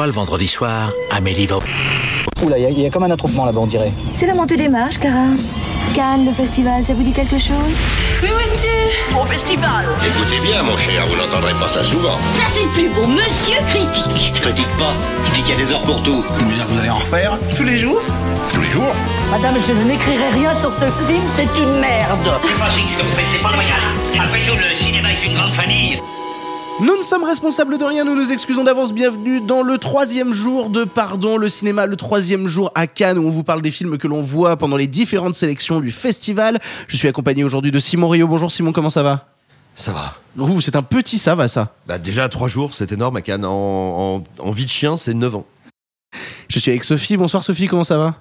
fois, le vendredi soir, Amélie va au... Oula, il y, a comme un attroupement là-bas, on dirait. C'est la montée des marches, Cara. Cannes, le festival, ça vous dit quelque chose? Oui, tu Mon festival Écoutez bien, mon cher, vous n'entendrez pas ça souvent. Ça, c'est plus beau, monsieur critique Je critique pas, je dis qu'il y a des heures pour tout. Vous dire que vous allez en refaire Tous les jours? Tous les jours? Madame, je n'écrirai rien sur ce film, c'est une merde C'est pas ce que vous faites, c'est pas loyal. Après tout, le cinéma est une grande famille. Nous ne sommes responsables de rien, nous nous excusons d'avance. Bienvenue dans le troisième jour de Pardon, le cinéma, le troisième jour à Cannes, où on vous parle des films que l'on voit pendant les différentes sélections du festival. Je suis accompagné aujourd'hui de Simon Rio. Bonjour Simon, comment ça va? Ça va. Ouh, c'est un petit ça va ça. Bah déjà trois jours, c'est énorme à Cannes. En, en- en vie de chien, c'est 9 ans. Je suis avec Sophie. Bonsoir Sophie, comment ça va?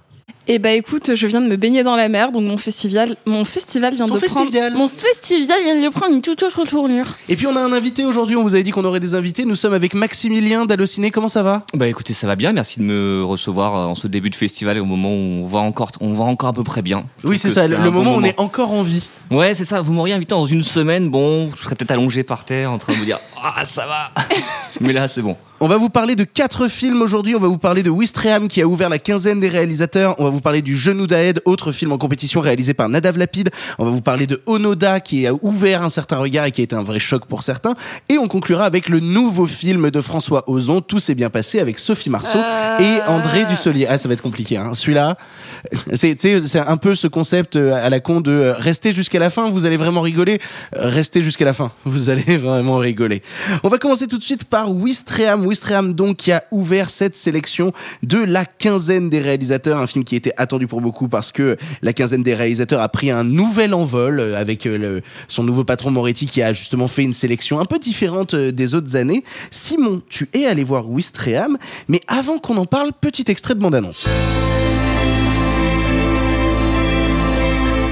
Eh bah écoute, je viens de me baigner dans la mer, donc mon festival, mon festival vient Ton de festival. prendre, mon festival vient de prendre une toute autre tournure. Et puis on a un invité aujourd'hui, on vous avait dit qu'on aurait des invités. Nous sommes avec Maximilien d'Allociné, comment ça va? Bah écoutez, ça va bien. Merci de me recevoir euh, en ce début de festival et au moment où on va encore, on va encore à peu près bien. Je Oui, c'est ça, le, bon moment où on est encore en vie. Ouais, c'est ça. Vous m'auriez invité dans une semaine, bon, je serais peut-être allongé par terre en train de me dire ah ça va. Mais là, c'est bon. On va vous parler de quatre films aujourd'hui. On va vous parler de Wistreham qui a ouvert la quinzaine des réalisateurs. On va vous parler du Genou d'Aed, autre film en compétition réalisé par Nadav Lapide. On va vous parler de Onoda qui a ouvert un certain regard et qui a été un vrai choc pour certains. Et on conclura avec le nouveau film de François Ozon. Tout s'est bien passé avec Sophie Marceau et André Dussolier. Ah, ça va être compliqué. Hein. Celui-là, c'est c'est un peu ce concept euh, à la con de euh, rester jusqu'à la fin. Vous allez vraiment rigoler. Euh, Restez jusqu'à la fin. Vous allez vraiment rigoler. On va commencer tout de suite par Wistreham. Wistreham donc qui a ouvert cette sélection de la quinzaine des réalisateurs, un film qui était attendu pour beaucoup parce que la quinzaine des réalisateurs a pris un nouvel envol euh, avec euh, le- son nouveau patron Moretti qui a justement fait une sélection un peu différente euh, des autres années. Simon, tu es allé voir Wistreham, mais avant qu'on en parle, petit extrait de bande-annonce.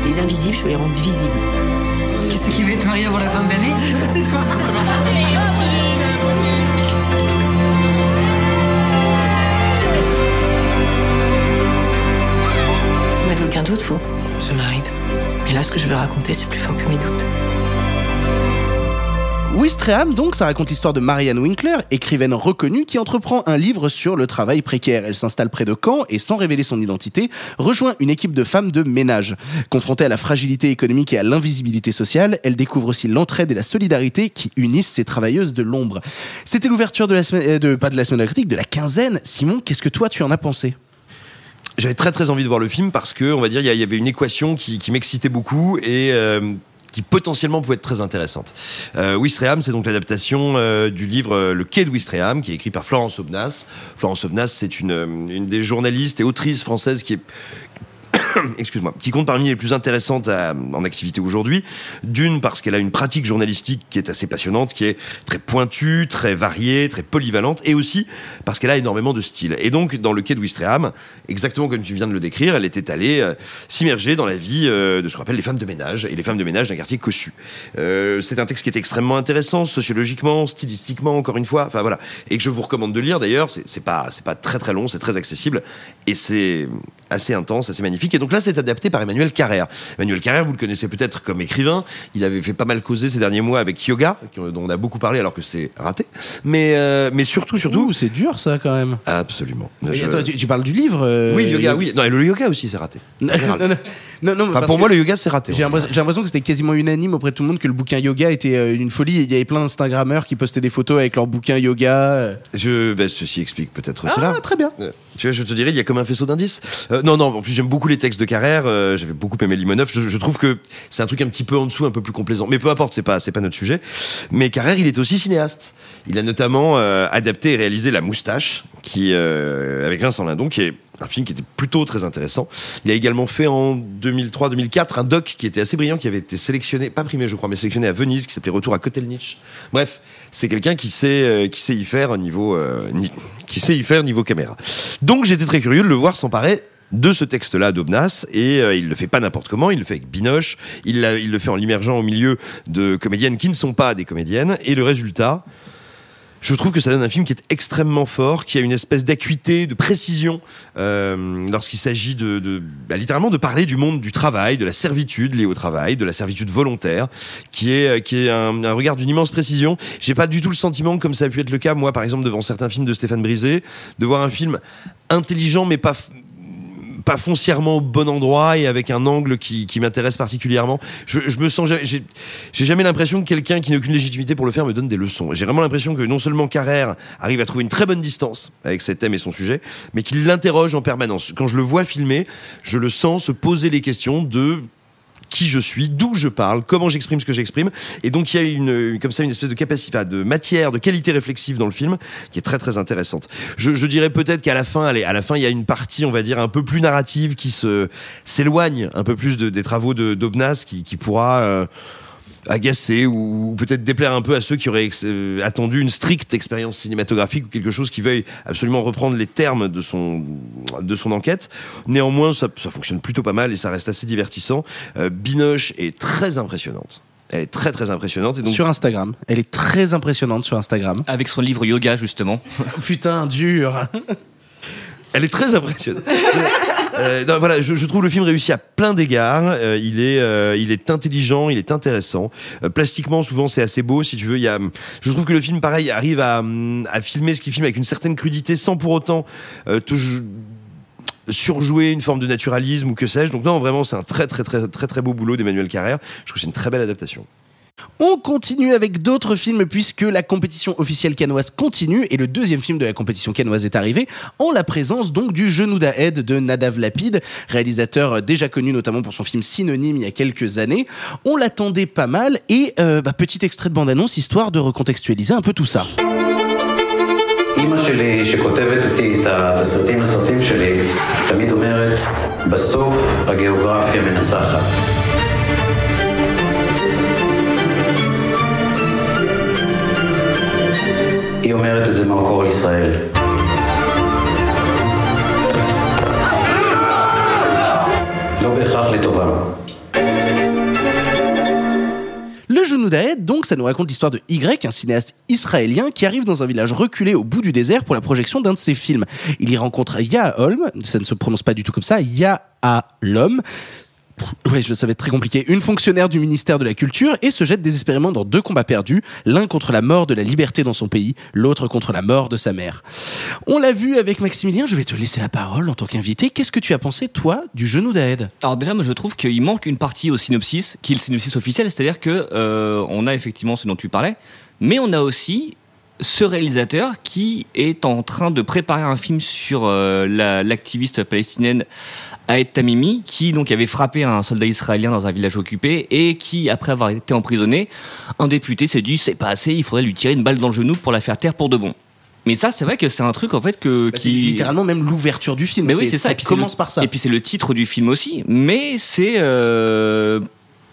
Les invisibles, je veux les rendre visibles. Qu'est-ce qui va être marié avant la fin de l'année? C'est toi aucun doute, vous Ça m'arrive. Mais là, ce que je vais raconter, c'est plus fort que mes doutes. Wistreham, donc, ça raconte l'histoire de Marianne Winkler, écrivaine reconnue qui entreprend un livre sur le travail précaire. Elle s'installe près de Caen et, sans révéler son identité, rejoint une équipe de femmes de ménage. Confrontée à la fragilité économique et à l'invisibilité sociale, elle découvre aussi l'entraide et la solidarité qui unissent ces travailleuses de l'ombre. C'était l'ouverture de la semaine, euh, de, pas de la semaine critique, de la quinzaine. Simon, qu'est-ce que toi tu en as pensé? J'avais très très envie de voir le film parce que, on va dire, il y avait une équation qui, m'excitait beaucoup et euh, qui potentiellement pouvait être très intéressante. Euh, Wistreham, c'est donc l'adaptation euh, du livre euh, Le Quai de Wistreham, qui est écrit par Florence Obnas. Florence Obnas, c'est une, une des journalistes et autrices françaises qui est excuse-moi, qui compte parmi les plus intéressantes à- en activité aujourd'hui. D'une, parce qu'elle a une pratique journalistique qui est assez passionnante, qui est très pointue, très variée, très polyvalente, et aussi parce qu'elle a énormément de style. Et donc, dans le quai de Wistreham, exactement comme tu viens de le décrire, elle était allée euh, s'immerger dans la vie euh, de ce qu'on appelle les femmes de ménage, et les femmes de ménage d'un quartier cossu. Euh, c'est un texte qui est extrêmement intéressant, sociologiquement, stylistiquement, encore une fois, enfin voilà, et que je vous recommande de lire d'ailleurs, c'est pas, c'est pas très très long, c'est très accessible, et c'est assez intense, assez magnifique. Et donc là, c'est adapté par Emmanuel Carrère. Emmanuel Carrère, vous le connaissez peut-être comme écrivain. Il avait fait pas mal causer ces derniers mois avec Yoga, qui- dont on a beaucoup parlé alors que c'est raté. Mais, euh, mais surtout, surtout. C'est dur ça quand même. Absolument. Je- attends, tu, tu parles du livre euh, Oui, yoga, oui. Non, et le yoga aussi, c'est raté. non, non, Enfin, pour moi, le yoga, c'est raté. J'ai l'impression que c'était quasiment unanime auprès de tout le monde que le bouquin yoga était euh, une folie. Il y avait plein d'Instagrammeurs qui postaient des photos avec leur bouquin yoga. euh. Je, ben, ceci explique peut-être Ah, cela. très bien. Euh, Tu vois, je te dirais, il y a comme un faisceau d'indices. Euh, non, non, en plus, j'aime beaucoup les textes de Carrère. euh, J'avais beaucoup aimé Limonov. Je, je trouve que c'est un truc un petit peu en dessous, un peu plus complaisant. Mais peu importe, c'est pas, c'est pas notre sujet. Mais Carrère, il est aussi cinéaste. Il a notamment euh, adapté et réalisé La Moustache, qui, euh, avec Vincent Lindon, qui est un film qui était plutôt très intéressant. Il a également fait en 2003-2004 un doc qui était assez brillant, qui avait été sélectionné, pas primé je crois, mais sélectionné à Venise, qui s'appelait Retour à Kotelnitch. Bref, c'est quelqu'un qui sait, euh, qui sait y faire au niveau, euh, qui sait y faire niveau caméra. Donc j'étais très curieux de le voir s'emparer de ce texte-là d'Obnas et euh, il le fait pas n'importe comment, il le fait avec Binoche, il le fait en l'immergeant au milieu de comédiennes qui ne sont pas des comédiennes et le résultat, je trouve que ça donne un film qui est extrêmement fort, qui a une espèce d'acuité, de précision euh, lorsqu'il s'agit de, bah, littéralement de parler du monde du travail, de la servitude liée au travail, de la servitude volontaire, qui est qui est un, regard d'une immense précision. J'ai pas du tout le sentiment, comme ça a pu être le cas moi par exemple devant certains films de Stéphane Brisé, de voir un film intelligent mais pas pas foncièrement au bon endroit et avec un angle qui, qui m'intéresse particulièrement. Je, je me sens, j'ai jamais l'impression que quelqu'un qui n'a aucune légitimité pour le faire me donne des leçons. J'ai vraiment l'impression que non seulement Carrère arrive à trouver une très bonne distance avec ses thèmes et son sujet, mais qu'il l'interroge en permanence. Quand je le vois filmer, je le sens se poser les questions de qui je suis, d'où je parle, comment j'exprime ce que j'exprime. Et donc il y a une, comme ça une espèce de capacité, de matière, de qualité réflexive dans le film qui est très très intéressante. Je, je dirais peut-être qu'à la fin, allez, à la fin il y a une partie, on va dire, un peu plus narrative qui se s'éloigne un peu plus de, des travaux de d'Obnas qui, qui pourra euh, agacer ou, ou peut-être déplaire un peu à ceux qui auraient ex- euh, attendu une stricte expérience cinématographique ou quelque chose qui veuille absolument reprendre les termes de son de son enquête. Néanmoins, ça, ça fonctionne plutôt pas mal et ça reste assez divertissant. Euh, Binoche est très impressionnante. Elle est très très impressionnante et donc Sur Instagram. Elle est très impressionnante sur Instagram. Avec son livre yoga, justement. Putain, dur. Elle est très impressionnante. Euh, voilà, je, je trouve le film réussi à plein d'égards. Euh, il est, euh, il est intelligent, il est intéressant. Plastiquement, souvent, c'est assez beau. Si tu veux, il y a. Je trouve que le film, pareil, arrive à, hum, filmer ce qu'il filme avec une certaine crudité, sans pour autant jou- surjouer une forme de naturalisme ou que sais-je. Donc non, vraiment, c'est un très très très très très beau boulot d'Emmanuel Carrère. Je trouve que c'est une très belle adaptation. On continue avec d'autres films puisque la compétition officielle canoise continue et le deuxième film de la compétition canoise est arrivé en la présence donc du Genou d'Aed de Nadav Lapid, réalisateur déjà connu notamment pour son film Synonyme il y a quelques années. On l'attendait pas mal et euh, bah, petit extrait de bande-annonce histoire de recontextualiser un peu tout ça. אימא שלי, שכותבת איתי את התסריטים לסרטים שלי, תמיד אומרת, בסוף הגיאוגרפיה מנצחת. היא אומרת את זה מהמקור על ישראל. לא בהכרח לטובה. Le genou d'Aed, donc, ça nous raconte l'histoire de Y, un cinéaste israélien qui arrive dans un village reculé au bout du désert pour la projection d'un de ses films. Il y rencontre Yaholm, ça ne se prononce pas du tout comme ça, Yahalom. Ouais, je savais très compliqué. Une fonctionnaire du ministère de la Culture et se jette désespérément dans deux combats perdus, l'un contre la mort de la liberté dans son pays, l'autre contre la mort de sa mère. On l'a vu avec Maximilien, je vais te laisser la parole en tant qu'invité. Qu'est-ce que tu as pensé, toi, du genou d'Aed? Alors déjà, moi je trouve qu'il manque une partie au synopsis, qui est le synopsis officiel, c'est-à-dire que euh, on a effectivement ce dont tu parlais, mais on a aussi ce réalisateur qui est en train de préparer un film sur euh, la- l'activiste palestinienne Aed Tamimi, qui donc avait frappé un soldat israélien dans un village occupé et qui, après avoir été emprisonné, un député s'est dit c'est pas assez, il faudrait lui tirer une balle dans le genou pour la faire taire pour de bon. Mais ça, c'est vrai que c'est un truc en fait que Bah, qui littéralement même l'ouverture du film. mais oui, c'est ça. Ça Et puis c'est commence le- par ça. Et puis c'est le titre du film aussi. Mais c'est euh,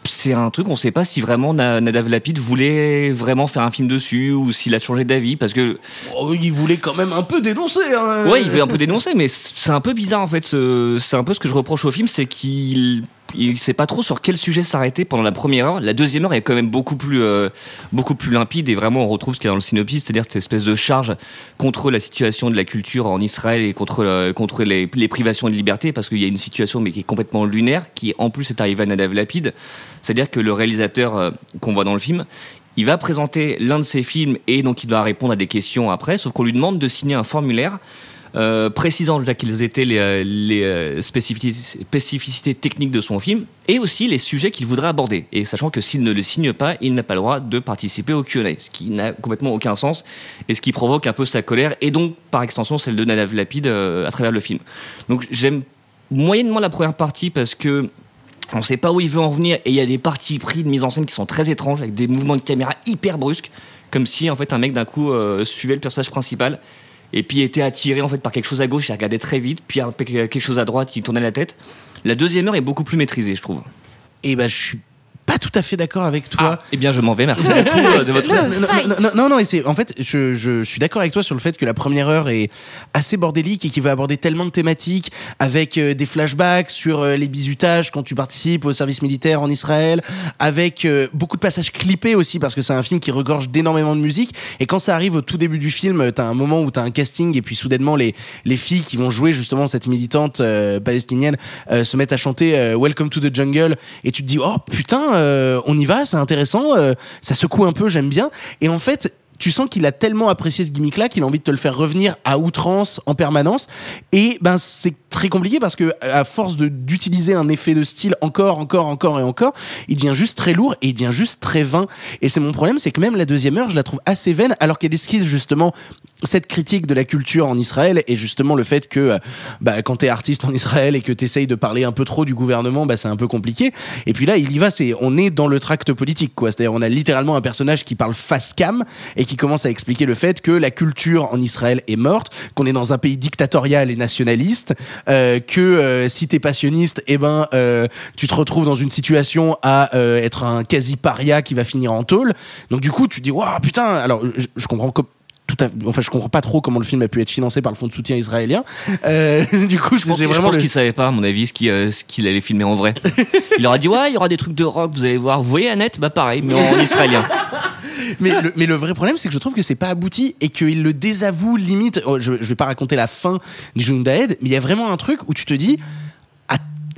c'est un truc, on sait pas si vraiment Na- Nadav Lapid voulait vraiment faire un film dessus ou s'il a changé d'avis parce que Oh, il voulait quand même un peu dénoncer. Hein. ouais, il veut un peu dénoncer, mais c'est un peu bizarre en fait. ce- C'est un peu ce que je reproche au film, c'est qu'il il sait pas trop sur quel sujet s'arrêter pendant la première heure. La deuxième heure est quand même beaucoup plus euh, beaucoup plus limpide et vraiment on retrouve ce qu'il y a dans le synopsis, c'est-à-dire cette espèce de charge contre la situation de la culture en Israël et contre euh, contre les, privations de liberté parce qu'il y a une situation mais qui est complètement lunaire qui en plus est arrivée à Nadav Lapid. C'est-à-dire que le réalisateur euh, qu'on voit dans le film il va présenter l'un de ses films et donc il doit répondre à des questions après, sauf qu'on lui demande de signer un formulaire euh, précisant déjà quelles étaient les, euh, euh, spécificités, techniques de son film et aussi les sujets qu'il voudrait aborder. Et sachant que s'il ne le signe pas, il n'a pas le droit de participer au Q&A, ce qui n'a complètement aucun sens et ce qui provoque un peu sa colère et donc par extension celle de Nadav Lapid euh, à travers le film. Donc j'aime moyennement la première partie parce que on sait pas où il veut en venir et il y a des parties pris de mise en scène qui sont très étranges avec des mouvements de caméra hyper brusques comme si en fait un mec d'un coup suivait le personnage principal et puis était attiré en fait par quelque chose à gauche il regardait très vite puis quelque chose à droite il tournait la tête. La deuxième heure est beaucoup plus maîtrisée je trouve. Et ben, je suis pas tout à fait d'accord avec toi. Eh bien, je m'en vais. Merci beaucoup euh, de votre. non, non, non, non, non, et c'est en fait, je, je, je suis d'accord avec toi sur le fait que la première heure est assez bordélique et qui va aborder tellement de thématiques avec euh, des flashbacks sur euh, les bizutages quand tu participes au service militaire en Israël, avec euh, beaucoup de passages clippés aussi parce que c'est un film qui regorge d'énormément de musique et quand ça arrive au tout début du film, t'as un moment où t'as un casting et puis soudainement les les filles qui vont jouer justement cette militante euh, palestinienne euh, se mettent à chanter euh, Welcome to the Jungle et tu te dis oh putain on y va c'est intéressant euh, ça secoue un peu j'aime bien. Et en fait tu sens qu'il a tellement apprécié ce gimmick là qu'il a envie de te le faire revenir à outrance en permanence et ben c'est très compliqué parce que à force d'utiliser un effet de style encore encore encore et encore il devient juste très lourd et il devient juste très vain et c'est mon problème c'est que même la deuxième heure je la trouve assez vaine alors qu'elle esquisse justement cette critique de la culture en Israël et justement le fait que euh, bah, quand t'es artiste en Israël et que t'essayes de parler un peu trop du gouvernement, bah, c'est un peu compliqué. Et puis là, il y va, c'est on est dans le tract politique, quoi. C'est-à-dire on a littéralement un personnage qui parle face cam et qui commence à expliquer le fait que la culture en Israël est morte, qu'on est dans un pays dictatorial et nationaliste, euh, que euh, si t'es passionniste, eh ben euh, tu te retrouves dans une situation à euh, être un quasi paria qui va finir en tôle. Donc du coup, tu te dis waouh putain. Alors je, je comprends que tout à, enfin je comprends pas trop comment le film a pu être financé par le fonds de soutien israélien. Euh, du coup, Je pense, j'ai je vraiment pense le- qu'il savait pas, à mon avis, ce qu'il euh, allait filmer en vrai. Il leur a dit ouais, il y aura des trucs de rock, vous allez voir. Vous voyez Annette, bah pareil, mais en israélien. Mais, le, vrai problème, c'est que je trouve que c'est pas abouti et qu'il le désavoue limite. Oh, je, vais pas raconter la fin du June Daed, mais il y a vraiment un truc où tu te dis,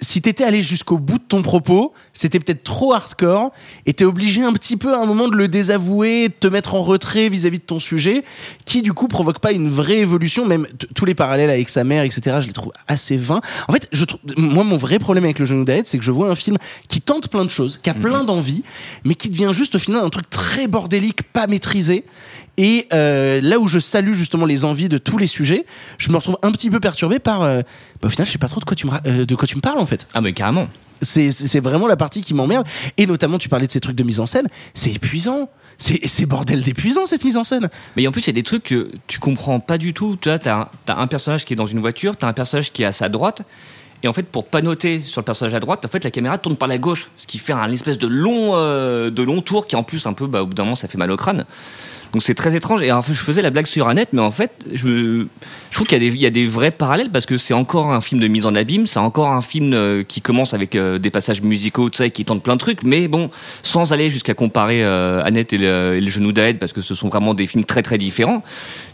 si t'étais allé jusqu'au bout de ton propos, c'était peut-être trop hardcore et t'es obligé un petit peu à un moment de le désavouer, de te mettre en retrait vis-à-vis de ton sujet, qui du coup provoque pas une vraie évolution. Même tous les parallèles avec sa mère, etc. Je les trouve assez vains. En fait, je trouve, moi, mon vrai problème avec le genou d'Aed, c'est que je vois un film qui tente plein de choses, qui a plein d'envie, mais qui devient juste au final un truc très bordélique, pas maîtrisé. Et euh, là où je salue justement les envies de tous les sujets, je me retrouve un petit peu perturbé par. euh, bah, au final, je sais pas trop de quoi tu me, euh, de quoi tu me parles en fait. Ah mais carrément. C'est vraiment la partie qui m'emmerde. Et notamment, tu parlais de ces trucs de mise en scène. C'est épuisant. C'est c'est bordel d'épuisant cette mise en scène. Mais en plus, il y a des trucs que tu comprends pas du tout. Tu vois, t'as t'as un personnage qui est dans une voiture, t'as un personnage qui est à sa droite. Et en fait, pour pas noter sur le personnage à droite, en fait, la caméra tourne par la gauche, ce qui fait un espèce de long, euh, de long tour qui en plus un peu, bah, au bout d'un moment, ça fait mal au crâne. Donc c'est très étrange. Et je faisais la blague sur Annette, mais en fait, je, trouve qu'il y, y a des vrais parallèles parce que c'est encore un film de mise en abîme, c'est encore un film euh, qui commence avec euh, des passages musicaux, tu sais, qui tente plein de trucs, mais bon, sans aller jusqu'à comparer euh, Annette et le, et le genou d'Aed parce que ce sont vraiment des films très très différents.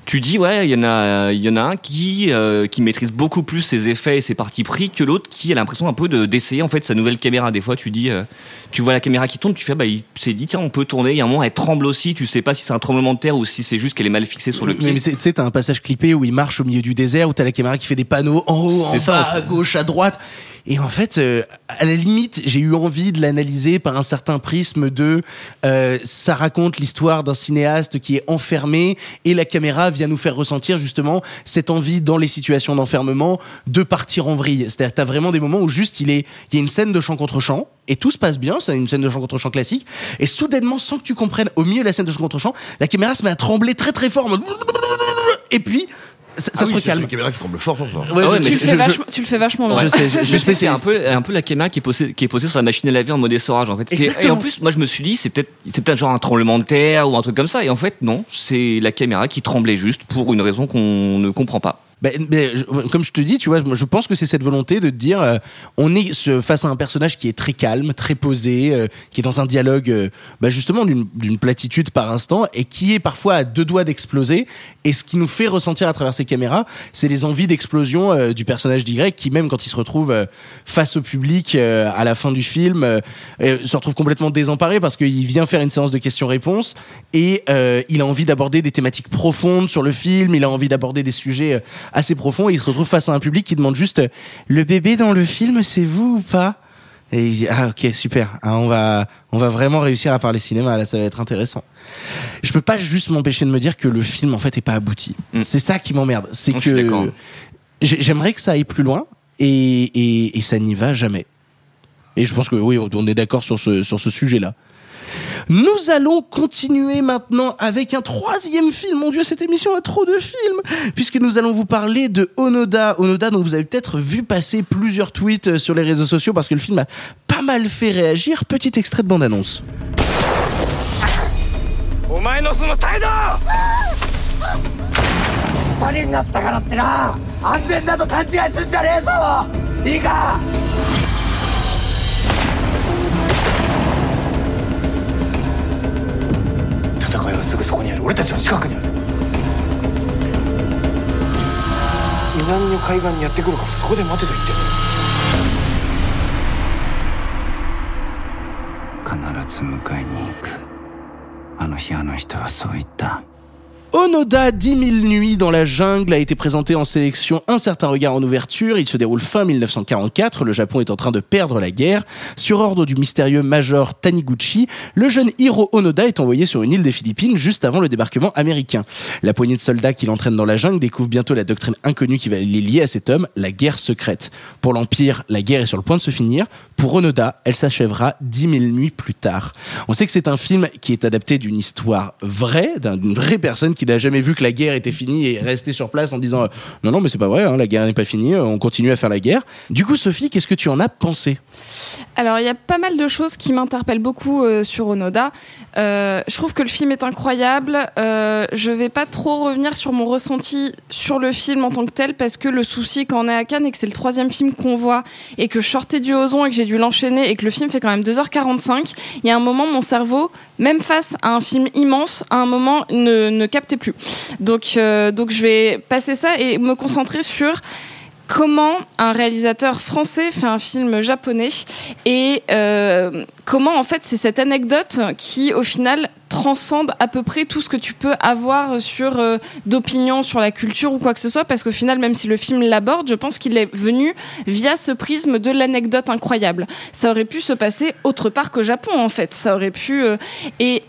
Tu dis ouais, il y en a, il y en a un qui euh, qui maîtrise beaucoup plus ses effets et ses parties pris que l'autre qui a l'impression un peu de d'essayer en fait sa nouvelle caméra. Des fois, tu dis, euh, tu vois la caméra qui tourne, tu fais bah il s'est dit tiens on peut tourner. Il y a un moment elle tremble aussi, tu sais pas si c'est un tremblement de terre ou si c'est juste qu'elle est mal fixée sur le pied. Mais, tu sais, t'as un passage clippé où il marche au milieu du désert, où t'as la caméra qui fait des panneaux en haut, en ça, bas, à gauche, à droite. Et en fait, euh, à la limite, j'ai eu envie de l'analyser par un certain prisme de euh, ça raconte l'histoire d'un cinéaste qui est enfermé et la caméra vient nous faire ressentir justement cette envie dans les situations d'enfermement de partir en vrille. C'est-à-dire, t'as vraiment des moments où juste il est, il y a une scène de chant contre chant et tout se passe bien, c'est une scène de chant contre chant classique. Et soudainement, sans que tu comprennes, au milieu de la scène de chant contre chant, la caméra se met à trembler très très fort. Et puis, ça, Ah se oui, c'est recalme. une caméra qui tremble fort, fort, fort. Ouais, Ah ouais, je- mais Tu je- le, fais je- vachement, tu le fais vachement loin. Je sais, je, je Je sais, c'est un peu, un peu la caméra qui est posée, qui est posée sur la machine à laver en mode essorage en fait. C'est- Et en plus, moi je me suis dit c'est peut-être, c'est peut-être genre un tremblement de terre ou un truc comme ça. Et en fait non, c'est la caméra qui tremblait juste pour une raison qu'on ne comprend pas. Ben, ben, je- comme je te dis, tu vois, je pense que c'est cette volonté de dire, euh, on est ce- face à un personnage qui est très calme, très posé, euh, qui est dans un dialogue, ben, justement d'une platitude par instant, et qui est parfois à deux doigts d'exploser. Et ce qui nous fait ressentir à travers ces caméras, c'est les envies d'explosion euh, du personnage d'Y, qui même quand il se retrouve euh, face au public à la fin du film, se retrouve complètement désemparé parce qu'il vient faire une séance de questions-réponses et il a envie d'aborder des thématiques profondes sur le film, il a envie d'aborder des sujets assez profonds et il se retrouve face à un public qui demande juste euh, le bébé dans le film c'est vous ou pas? Et il dit ah ok super. Ah, on va on va vraiment réussir à parler cinéma là ça va être intéressant. Je peux pas juste m'empêcher de me dire que le film en fait est pas abouti. Mm. c'est ça qui m'emmerde. C'est que j'aimerais que ça aille plus loin et, et, et ça n'y va jamais. Et je pense que oui on est d'accord sur ce sur ce sujet là nous allons continuer maintenant avec un troisième film. Mon Dieu, cette émission a trop de films. Puisque nous allons vous parler de Onoda. Onoda, dont vous avez peut-être vu passer plusieurs tweets euh, sur les réseaux sociaux parce que le film a pas mal fait réagir. Petit extrait de bande-annonce. 戦いはすぐそこにある。俺たちの近くにある。南の海岸にやってくるからそこで待てと言ってる必ず迎えに行く。あの日あの人はそう言った。Onoda 10 000 nuits dans la jungle a été présenté en sélection Un certain regard en ouverture. Il se déroule fin 1944. Le Japon est en train de perdre la guerre. Sur ordre du mystérieux major Taniguchi, le jeune Hiro Onoda est envoyé sur une île des Philippines juste avant le débarquement américain. La poignée de soldats qui l'entraînent dans la jungle découvre bientôt la doctrine inconnue qui va les lier à cet homme, la guerre secrète. Pour l'Empire, la guerre est sur le point de se finir. Pour Onoda, elle s'achèvera 10 000 nuits plus tard. On sait que c'est un film qui est adapté d'une histoire vraie, d'une vraie personne qui n'a jamais vu que la guerre était finie et est resté sur place en disant euh, non non mais c'est pas vrai, hein, la guerre n'est pas finie, euh, on continue à faire la guerre. Du coup Sophie, qu'est-ce que tu en as pensé? Alors, il y a pas mal de choses qui m'interpellent beaucoup euh, sur Onoda. Je trouve que le film est incroyable. Euh, je vais pas trop revenir sur mon ressenti sur le film en tant que tel, parce que le souci quand on est à Cannes et que c'est le troisième film qu'on voit, et que je sortais du Ozon et que j'ai dû l'enchaîner, et que le film fait quand même 2h45, il y a un moment, mon cerveau, même face à un film immense, à un moment, ne, ne plus. Donc, euh, donc je vais passer ça et me concentrer sur comment un réalisateur français fait un film japonais et euh, comment en fait c'est cette anecdote qui au final transcende à peu près tout ce que tu peux avoir sur euh, d'opinion sur la culture ou quoi que ce soit parce qu'au final même si le film l'aborde je pense qu'il est venu via ce prisme de l'anecdote incroyable ça aurait pu se passer autre part qu'au Japon en fait ça aurait pu euh, et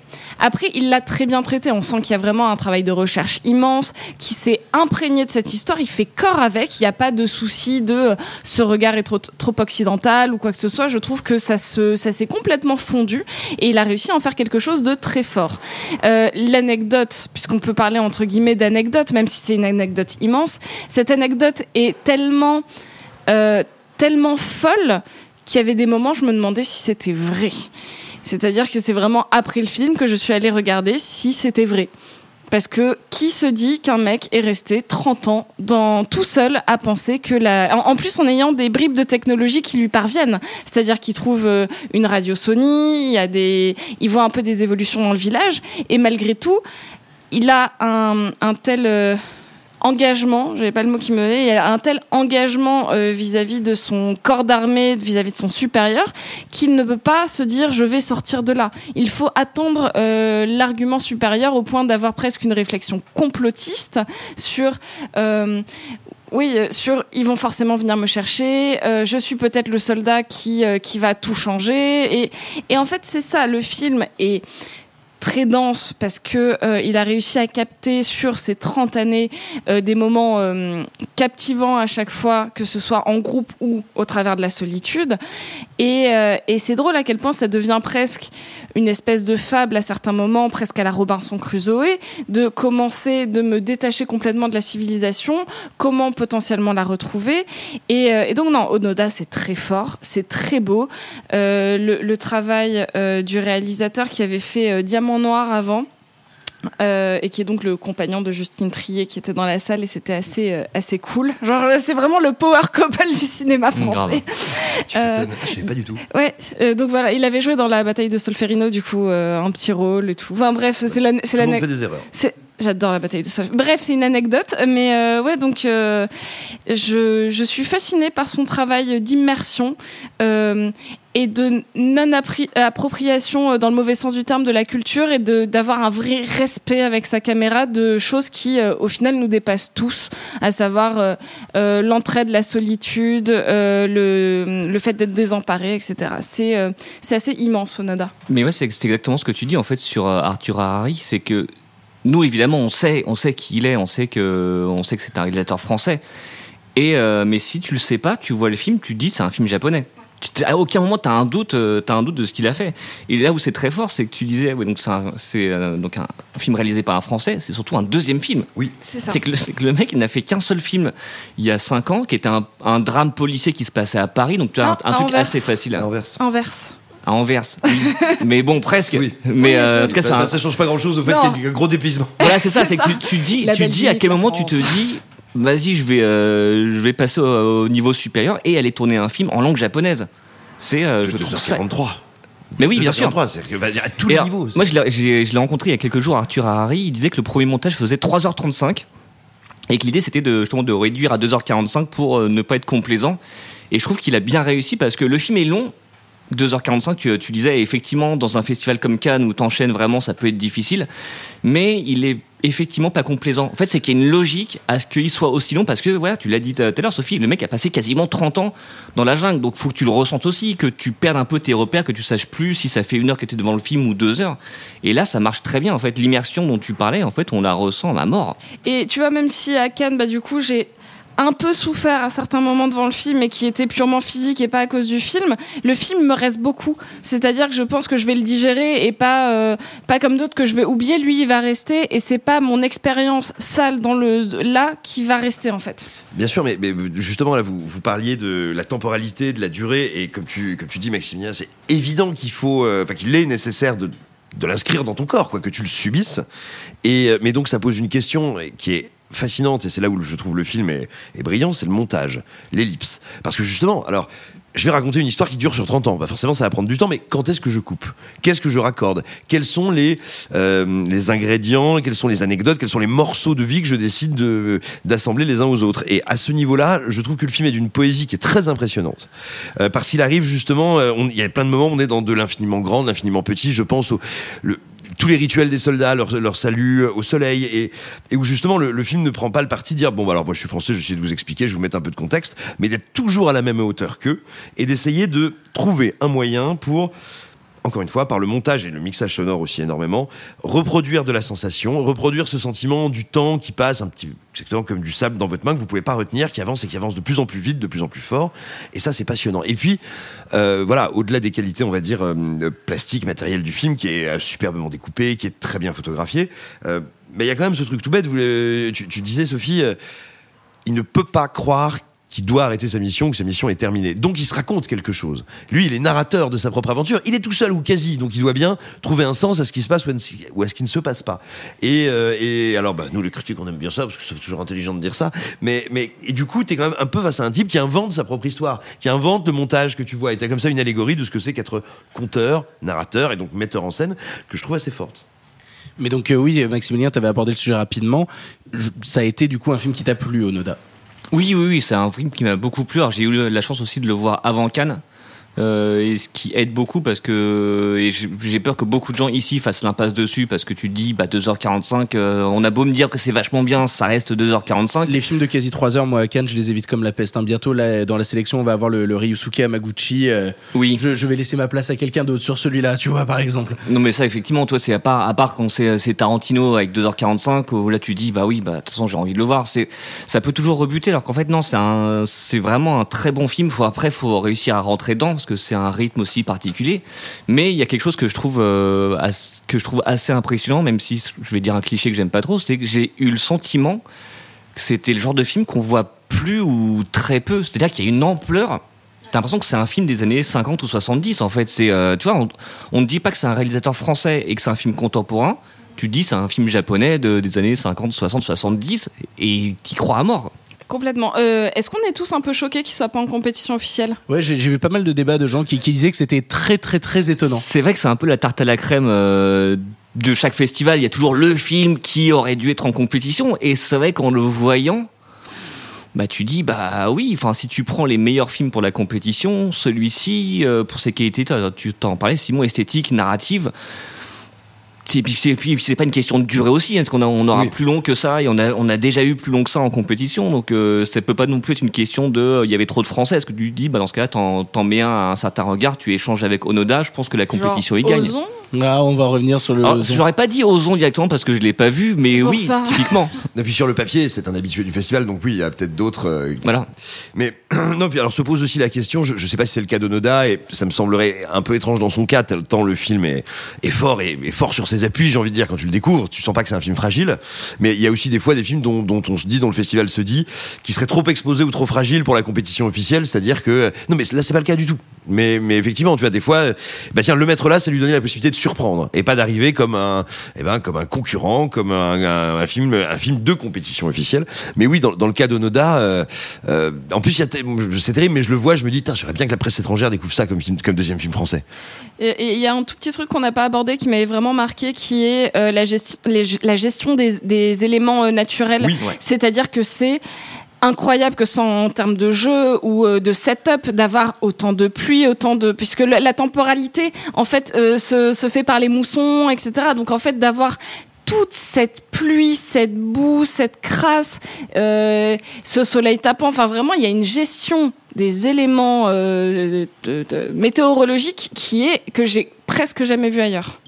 après, il l'a très bien traité. On sent qu'il y a vraiment un travail de recherche immense, qui s'est imprégné de cette histoire. Il fait corps avec. Il n'y a pas de souci de euh, ce regard est trop, trop occidental ou quoi que ce soit. Je trouve que ça se, ça s'est complètement fondu et il a réussi à en faire quelque chose de très fort. Euh, L'anecdote, puisqu'on peut parler entre guillemets d'anecdote, même si c'est une anecdote immense, cette anecdote est tellement, euh, tellement folle qu'il y avait des moments, je me demandais si c'était vrai. C'est-à-dire que c'est vraiment après le film que je suis allée regarder si c'était vrai. Parce que qui se dit qu'un mec est resté 30 ans tout seul à penser que la... En, plus en ayant des bribes de technologie qui lui parviennent. C'est-à-dire qu'il trouve euh, une radio Sony, il y a des... il voit un peu des évolutions dans le village. Et malgré tout, il a un, un tel... engagement, j'avais pas le mot qui me venait, un tel engagement euh, vis-à-vis de son corps d'armée, vis-à-vis de son supérieur, qu'il ne peut pas se dire je vais sortir de là. Il faut attendre euh, l'argument supérieur au point d'avoir presque une réflexion complotiste sur euh, oui, euh, sur ils vont forcément venir me chercher. euh, je suis peut-être le soldat qui euh, qui va tout changer. Et et en fait c'est ça. Le film est très dense parce que euh, il a réussi à capter sur ces 30 années euh, des moments euh, captivants à chaque fois, que ce soit en groupe ou au travers de la solitude. Et, euh, et c'est drôle à quel point ça devient presque une espèce de fable à certains moments, presque à la Robinson Crusoe, de commencer de me détacher complètement de la civilisation, comment potentiellement la retrouver. Et, euh, et donc non, Onoda c'est très fort, c'est très beau. Euh, le, le travail euh, du réalisateur qui avait fait euh, Diamant Noir avant. Euh, et qui est donc le compagnon de Justine Trier qui était dans la salle et c'était assez euh, assez cool. Genre c'est vraiment le power couple du cinéma français. Tu Euh. Ah, je pas du tout. Ouais, euh, donc voilà, il avait joué dans la bataille de Solferino, du coup, euh, un petit rôle et tout. Enfin bref, c'est la, c'est la, fait des erreurs. J'adore la bataille de Solferino. Bref, c'est une anecdote, mais euh, ouais, donc euh, je, je suis fascinée par son travail d'immersion euh, et de non-appropriation dans le mauvais sens du terme de la culture et d'avoir un vrai respect avec sa caméra de choses qui, euh, au final, nous dépassent tous, à savoir euh, euh, l'entraide, la solitude, euh, le, fait d'être désemparé, etc. C'est euh, assez immense, Onoda. Mais ouais, c'est exactement ce que tu dis en fait sur euh, Arthur Harari, c'est que nous évidemment on sait, on sait qui il est, on sait que, c'est un réalisateur français. Et euh, mais si tu le sais pas, tu vois le film, tu te dis c'est un film japonais. Tu- à aucun moment t'as un doute, euh, t'as un doute de ce qu'il a fait. Et là où c'est très fort, c'est que tu disais, ouais, donc c'est un- c'est euh, donc un film réalisé par un Français, c'est surtout un deuxième film. Oui. C'est ça. C'est que, le- c'est que le mec, il n'a fait qu'un seul film il y a cinq ans, qui était un, un drame policier qui se passait à Paris, donc tu as Non, un, truc Anvers. assez facile. À Anvers. Inverse. À Anvers. mais bon, presque. Oui. Mais euh, en tout cas, Enfin, un, ça change pas grand chose au fait Non. qu'il y ait un gros déplissement. voilà, c'est ça, C'est c'est que ça. tu, tu dis, tu dis à quel moment tu te dis, vas-y, je vais, euh, je vais passer au, au niveau supérieur et aller tourner un film en langue japonaise. C'est, euh, je trouve ça. 243. Mais oui, bien sûr. 243, c'est dire, à tous les alors, niveaux. Moi, je l'ai- j'ai- je l'ai rencontré il y a quelques jours, Arthur Harari. Il disait que le premier montage faisait 3h35 et que l'idée c'était de, justement de réduire à 2h45 pour euh, ne pas être complaisant. Et je trouve qu'il a bien réussi parce que le film est long. 2h45, tu, tu disais, effectivement, dans un festival comme Cannes où t'enchaînes vraiment, ça peut être difficile. Mais il est effectivement pas complaisant. En fait, c'est qu'il y a une logique à ce qu'il soit aussi long parce que, voilà, tu l'as dit tout à l'heure, Sophie, le mec a passé quasiment 30 ans dans la jungle. Donc, faut que tu le ressentes aussi, que tu perdes un peu tes repères, que tu saches plus si ça fait une heure que tu es devant le film ou deux heures. Et là, ça marche très bien. En fait, l'immersion dont tu parlais, en fait, on la ressent à mort. Et tu vois, même si à Cannes, bah, du coup, j'ai un peu souffert à certains moments devant le film et qui était purement physique et pas à cause du film, le film me reste beaucoup. C'est-à-dire que je pense que je vais le digérer et pas, euh, pas comme d'autres que je vais oublier. Lui, il va rester et c'est pas mon expérience sale dans le là qui va rester en fait. Bien sûr, mais, justement, là, vous, vous parliez de la temporalité, de la durée, et comme tu, comme tu dis, Maximilien, c'est évident qu'il faut, euh, qu'il est nécessaire de, de l'inscrire dans ton corps, quoi, que tu le subisses. Et, euh, mais donc, ça pose une question qui est fascinante, et c'est là où je trouve le film est, brillant, c'est le montage, l'ellipse. Parce que justement, alors, je vais raconter une histoire qui dure sur 30 ans. Bah forcément, ça va prendre du temps, mais quand est-ce que je coupe? Qu'est-ce que je raccorde? Quels sont les, euh, les ingrédients? Quelles sont les anecdotes? Quels sont les morceaux de vie que je décide de- d'assembler les uns aux autres? Et à ce niveau-là, je trouve que le film est d'une poésie qui est très impressionnante. Euh, parce qu'il arrive justement, euh, il y a plein de moments où on est dans de l'infiniment grand, de l'infiniment petit. Je pense au... tous les rituels des soldats, leur, leur salut euh, au soleil, et, et où justement le, film ne prend pas le parti de dire bon bah alors moi je suis français, je vais de vous expliquer, je vous mettre un peu de contexte, mais d'être toujours à la même hauteur qu'eux et d'essayer de trouver un moyen pour encore une fois, par le montage et le mixage sonore aussi énormément, reproduire de la sensation, reproduire ce sentiment du temps qui passe un petit, exactement comme du sable dans votre main que vous pouvez pas retenir, qui avance et qui avance de plus en plus vite, de plus en plus fort. Et ça, c'est passionnant. Et puis, euh, voilà, au-delà des qualités, on va dire, euh, plastiques, matérielles du film, qui est euh, superbement découpé, qui est très bien photographié, euh, mais il y a quand même ce truc tout bête. Vous, le- tu, tu disais, Sophie, euh, il ne peut pas croire qu'il doit arrêter sa mission, que sa mission est terminée. Donc il se raconte quelque chose. Lui, il est narrateur de sa propre aventure. Il est tout seul ou quasi, donc il doit bien trouver un sens à ce qui se passe ou à ce- qui ne se passe pas. Et, euh, alors, bah, nous les critiques, on aime bien ça parce que c'est toujours intelligent de dire ça. Mais, mais et du coup, t'es quand même un peu face à un type qui invente sa propre histoire, qui invente le montage que tu vois. Et t'as comme ça une allégorie de ce que c'est qu'être conteur, narrateur et donc metteur en scène que je trouve assez forte. Mais donc euh, oui, Maximilien, tu avais abordé le sujet rapidement. Ça a été du coup un film qui t'a plu, Onoda? Oui, oui, oui, c'est un film qui m'a beaucoup plu. Alors, j'ai eu la chance aussi de le voir avant Cannes. Euh, et ce qui aide beaucoup parce que j'ai peur que beaucoup de gens ici fassent l'impasse dessus parce que tu te dis bah 2h45 euh, on a beau me dire que c'est vachement bien ça reste 2h45 Les films de quasi 3 heures, moi à Cannes, je les évite comme la peste. hein. Bientôt, là, dans la sélection, on va avoir le, le Ryusuke Hamaguchi. euh, oui je, je vais laisser ma place à quelqu'un d'autre sur celui-là, tu vois, par exemple. non mais ça effectivement toi c'est à part à part quand c'est c'est Tarantino avec 2h45 où là tu dis bah oui bah de toute façon j'ai envie de le voir c'est ça peut toujours rebuter alors qu'en fait non c'est c'est vraiment un très bon film faut après faut réussir à rentrer dedans que c'est un rythme aussi particulier mais il y a quelque chose que je trouve euh, que je trouve assez impressionnant même si je vais dire un cliché que j'aime pas trop c'est que j'ai eu le sentiment que c'était le genre de film qu'on voit plus ou très peu c'est-à-dire qu'il y a une ampleur T'as l'impression que c'est un film des années 50 ou 70 en fait. C'est, euh, tu vois, on, on ne dit pas que c'est un réalisateur français et que c'est un film contemporain. Tu dis c'est un film japonais de, des années 50, 60, 70 et t'y crois à mort. Complètement. Euh, Est-ce qu'on est tous un peu choqués qu'il soit pas en compétition officielle? Ouais, j'ai vu pas mal de débats de gens qui, qui disaient que c'était très, très, très étonnant. C'est vrai que c'est un peu la tarte à la crème euh, de chaque festival. Il y a toujours le film qui aurait dû être en compétition et c'est vrai qu'en le voyant, bah tu dis bah oui. Enfin, si tu prends les meilleurs films pour la compétition, celui-ci euh, pour ses qualités, tu t'en parlais, Simon, esthétique, narrative. C'est- puis c'est puis c'est pas une question de durée aussi, hein, parce qu'on a, on aura Oui. plus long que ça, et on a, on a déjà eu plus long que ça en compétition, donc euh, ça peut pas non plus être une question de, euh, il y avait trop de Français. Est-ce que tu dis, bah dans ce cas-là, t'en, t'en mets un à un certain regard, tu échanges avec Onoda, je pense que la compétition Genre, y gagne. Ozon Là, on va revenir sur le. Alors, J'aurais pas dit Ozon directement parce que je l'ai pas vu, mais oui, ça. typiquement. Et puis sur le papier, c'est un habitué du festival, donc oui, il y a peut-être d'autres. euh, Voilà. Mais non, puis alors se pose aussi la question, je, je sais pas si c'est le cas d'Onoda, et ça me semblerait un peu étrange dans son cas, tant le film est, est fort et est fort sur ses appuis, j'ai envie de dire, quand tu le découvres, tu sens pas que c'est un film fragile. Mais il y a aussi des fois des films dont, dont on se dit, dont le festival se dit, qui seraient trop exposés ou trop fragiles pour la compétition officielle, c'est-à-dire que non, mais là c'est pas le cas du tout. Mais mais effectivement, tu vois, des fois, euh, bah tiens, le mettre là, ça lui donner la possibilité de surprendre et pas d'arriver comme un, eh ben comme un concurrent, comme un, un, un film, un film de compétition officielle. Mais oui, dans, dans le cas d'Onoda, euh, euh, en plus, c'est terrible, mais je le vois, je me dis, j'aimerais bien que la presse étrangère découvre ça comme film, comme deuxième film français. Et il y a un tout petit truc qu'on n'a pas abordé qui m'avait vraiment marqué, qui est euh, la, gesti- les- la gestion des, des éléments euh, naturels. Oui, ouais. C'est-à-dire que c'est incroyable que ce soit en termes de jeu ou euh, de setup d'avoir autant de pluie, autant de puisque la, temporalité en fait euh, se, se fait par les moussons, etc. Donc en fait d'avoir toute cette pluie, cette boue, cette crasse, euh, ce soleil tapant, enfin vraiment, il y a une gestion des éléments euh, météorologiques qui est que j'ai presque jamais vu ailleurs.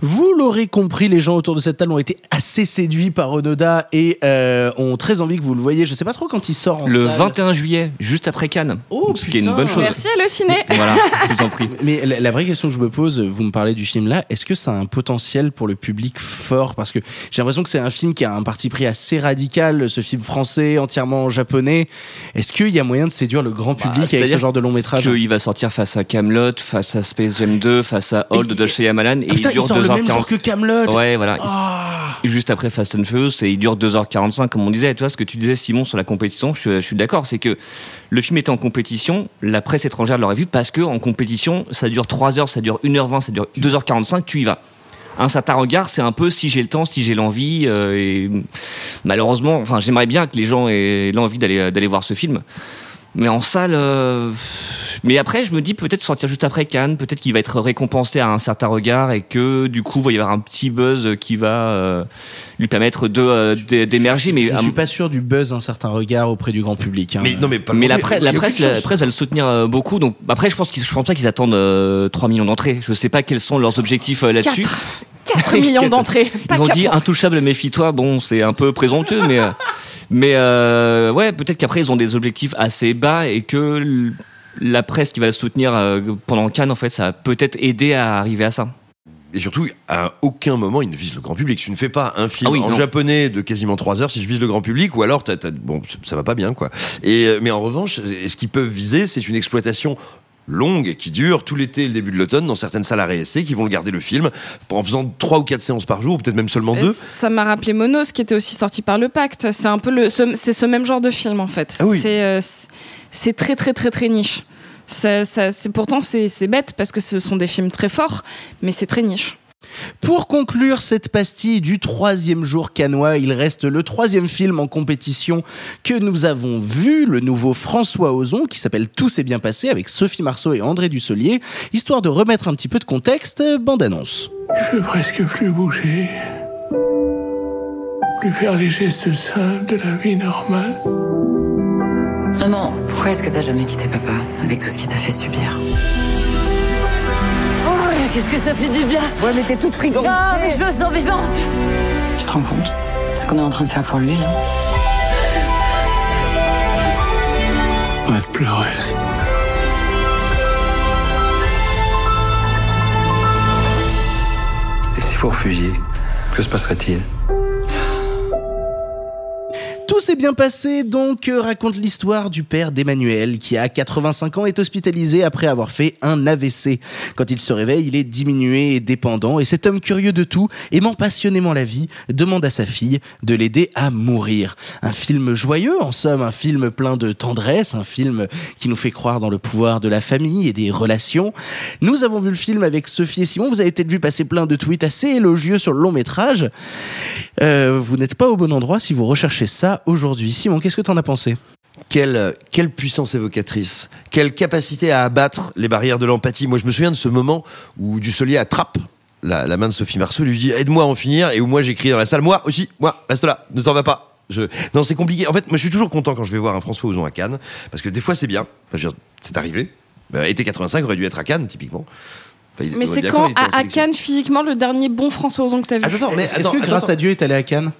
Vous l'aurez compris, les gens autour de cette table ont été assez séduits par Onoda et euh, ont très envie que vous le voyez. Je sais pas trop quand il sort en Le salle. 21 juillet, juste après Cannes. Oh, ce qui est une bonne chose. Merci à le ciné. Voilà, je vous en prie. Mais la, la vraie question que je me pose, vous me parlez du film là, est-ce que ça a un potentiel pour le public fort? Parce que j'ai l'impression que c'est un film qui a un parti pris assez radical, ce film français entièrement japonais. Est-ce qu'il y a moyen de séduire le grand public avec ce Bah, genre de long métrage? Qu'il va sortir face à Camelot, face à Space Jam 2, face à Old de Shyamalan et Ah, putain, il sort le même 2h40. jour que Camelot. Ouais, voilà. Ah. Juste après Fast and Furious, et il dure 2h45, comme on disait. Tu vois, ce que tu disais, Simon, sur la compétition, je, suis- je suis d'accord. C'est que le film était en compétition, la presse étrangère l'aurait vu parce que en compétition, ça dure 3 heures, ça dure 1h20, ça dure 2h45, tu y vas. Un certain regard, c'est un peu si j'ai le temps, si j'ai l'envie. euh, et malheureusement, enfin, j'aimerais bien que les gens aient l'envie d'aller d'aller voir ce film. Mais en salle, euh, mais après, je me dis peut-être sortir juste après Cannes, peut-être qu'il va être récompensé à un certain regard et que du coup, il va y avoir un petit buzz qui va euh, lui permettre de euh, d'é- d'émerger. Mais Je à- suis pas sûr du buzz un certain regard auprès du grand public. hein. Mais non, mais pas mais la, presse, la presse, la presse va le soutenir euh, beaucoup. Donc après, je pense qu'ils, je pense pas qu'ils attendent euh, 3 millions d'entrées. Je sais pas quels sont leurs objectifs euh, là-dessus. 4, 4 millions d'entrées. Ils ont dit 4. intouchable, méfie-toi. Bon, c'est un peu présomptueux, mais euh, mais euh, ouais, peut-être qu'après ils ont des objectifs assez bas et que la presse qui va le soutenir euh, pendant Cannes, en fait, ça a peut-être aidé à arriver à ça. Et surtout, à aucun moment, il ne vise le grand public. Tu ne fais pas un film Ah oui, en non. japonais de quasiment 3 heures si je vise le grand public, ou alors, t'as- t'as- bon, ça- va pas bien, quoi. Et, euh, mais en revanche, ce qu'ils peuvent viser, c'est une exploitation longue qui dure tout l'été et le début de l'automne dans certaines salles à réessai qui vont le garder le film en faisant trois ou quatre séances par jour ou peut-être même seulement deux. Ça m'a rappelé Monos, qui était aussi sorti par le Pacte. C'est un peu le, ce- c'est ce même genre de film en fait. Ah oui. C'est, euh, c'est- très très très très niche. Ça, ça- c'est pourtant c'est bête parce que ce sont des films très forts, mais c'est très niche. Pour conclure cette pastille du troisième jour canois, il reste le troisième film en compétition que nous avons vu, le nouveau François Ozon, qui s'appelle Tout s'est bien passé avec Sophie Marceau et André Dusselier, histoire de remettre un petit peu de contexte, bande annonce. Je peux presque plus bouger. Plus faire les gestes simples de la vie normale. Maman, pourquoi est-ce que t'as jamais quitté papa avec tout ce qu'il t'a fait subir? Qu'est-ce que ça fait du bien Ouais, mais t'es toute frigorifiée. Ah, mais je me sens vivante Tu te rends compte Ce qu'on est en train de faire pour lui, là Pas de pleureuse. Et si vous refusiez, que se passerait-il? Tout s'est bien passé, donc euh, raconte l'histoire du père d'Emmanuel qui à 85 ans est hospitalisé après avoir fait un AVC. Quand il se réveille, il est diminué et dépendant et cet homme curieux de tout, aimant passionnément la vie, demande à sa fille de l'aider à mourir. Un film joyeux, en somme, un film plein de tendresse, un film qui nous fait croire dans le pouvoir de la famille et des relations. Nous avons vu le film avec Sophie et Simon, vous avez peut-être vu passer plein de tweets assez élogieux sur le long métrage. Euh, vous n'êtes pas au bon endroit si vous recherchez ça aujourd'hui. Simon, qu'est-ce que t'en as pensé? Quelle, quelle puissance évocatrice, quelle capacité à abattre les barrières de l'empathie. Moi, je me souviens de ce moment où Dusselier attrape la, la main de Sophie Marceau, lui dit aide-moi à en finir, et où moi j'écris dans la salle, moi aussi, moi, reste là, ne t'en va pas. Je... Non, c'est compliqué. En fait, moi, je suis toujours content quand je vais voir un François Ozon à Cannes, parce que des fois, c'est bien. Enfin, je veux dire, c'est arrivé. Bah, été 85 aurait dû être à Cannes, typiquement. Enfin, il- Mais c'est quand il à. Cannes physiquement le dernier bon François Ozon que t'as vu? Attends, mais Est-ce que attends, grâce à Dieu est allé à Cannes?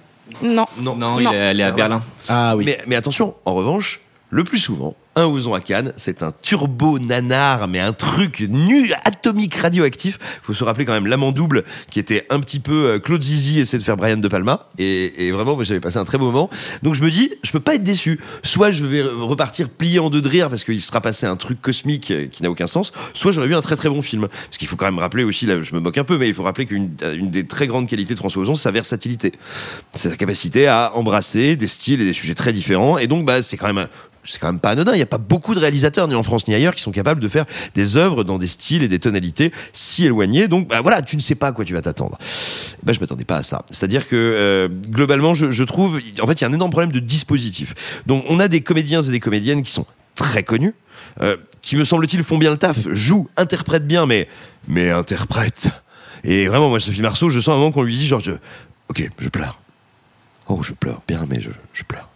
Non. Non, Non, il est allé à Berlin. Ah oui. Mais, mais attention, en revanche, le plus souvent, un Ozon à Cannes, c'est un turbo nanar, mais un truc nu, atomique, radioactif. Faut se rappeler quand même l'amant double, qui était un petit peu euh, Claude Zizi essaie de faire Brian De Palma, et, et vraiment, j'avais passé un très beau moment. Donc je me dis, je peux pas être déçu. Soit je vais repartir plié en deux de rire parce qu'il sera passé un truc cosmique euh, qui n'a aucun sens, soit j'aurais vu un très très bon film. Parce qu'il faut quand même rappeler aussi, là, je me moque un peu, mais il faut rappeler qu'une euh, des très grandes qualités de François Ozon, c'est sa versatilité. C'est sa capacité à embrasser des styles et des sujets très différents. Et donc, bah, c'est quand même c'est quand même pas anodin. Il n'y a pas beaucoup de réalisateurs, ni en France ni ailleurs, qui sont capables de faire des œuvres dans des styles et des tonalités si éloignés. Donc, bah voilà, tu ne sais pas à quoi tu vas t'attendre. Bah, je m'attendais pas à ça. C'est-à-dire que euh, globalement, je, trouve, en fait, il y a un énorme problème de dispositif. Donc, on a des comédiens et des comédiennes qui sont très connus, euh, qui me semble-t-il font bien le taf, jouent, interprètent bien, mais mais interprètent. Et vraiment, moi, Sophie Marceau, je sens un moment qu'on lui dit genre, je, ok, je pleure. Oh, je pleure bien, mais je, je pleure.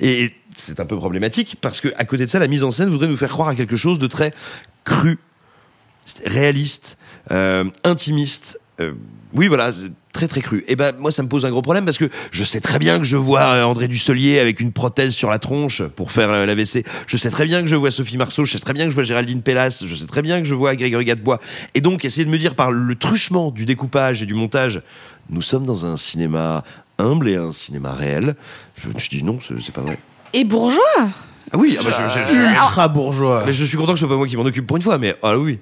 Et c'est un peu problématique parce que à côté de ça, la mise en scène voudrait nous faire croire à quelque chose de très cru, réaliste, euh, intimiste. euh, oui, voilà, très très cru. Et ben moi, ça me pose un gros problème parce que je sais très bien que je vois euh, André Dussolier avec une prothèse sur la tronche pour faire l'AVC. Je sais très bien que je vois Sophie Marceau. Je sais très bien que je vois Géraldine Pellas. Je sais très bien que je vois Grégory Gadebois. Et donc, essayer de me dire par le truchement du découpage et du montage, nous sommes dans un cinéma humble et un cinéma réel. Je, je dis non, c'est c'est pas vrai. Et bourgeois? Ah oui, ah bah, je, je- je- Ultra bourgeois. mais je suis content que ce soit pas moi qui m'en occupe pour une fois, mais ah oui.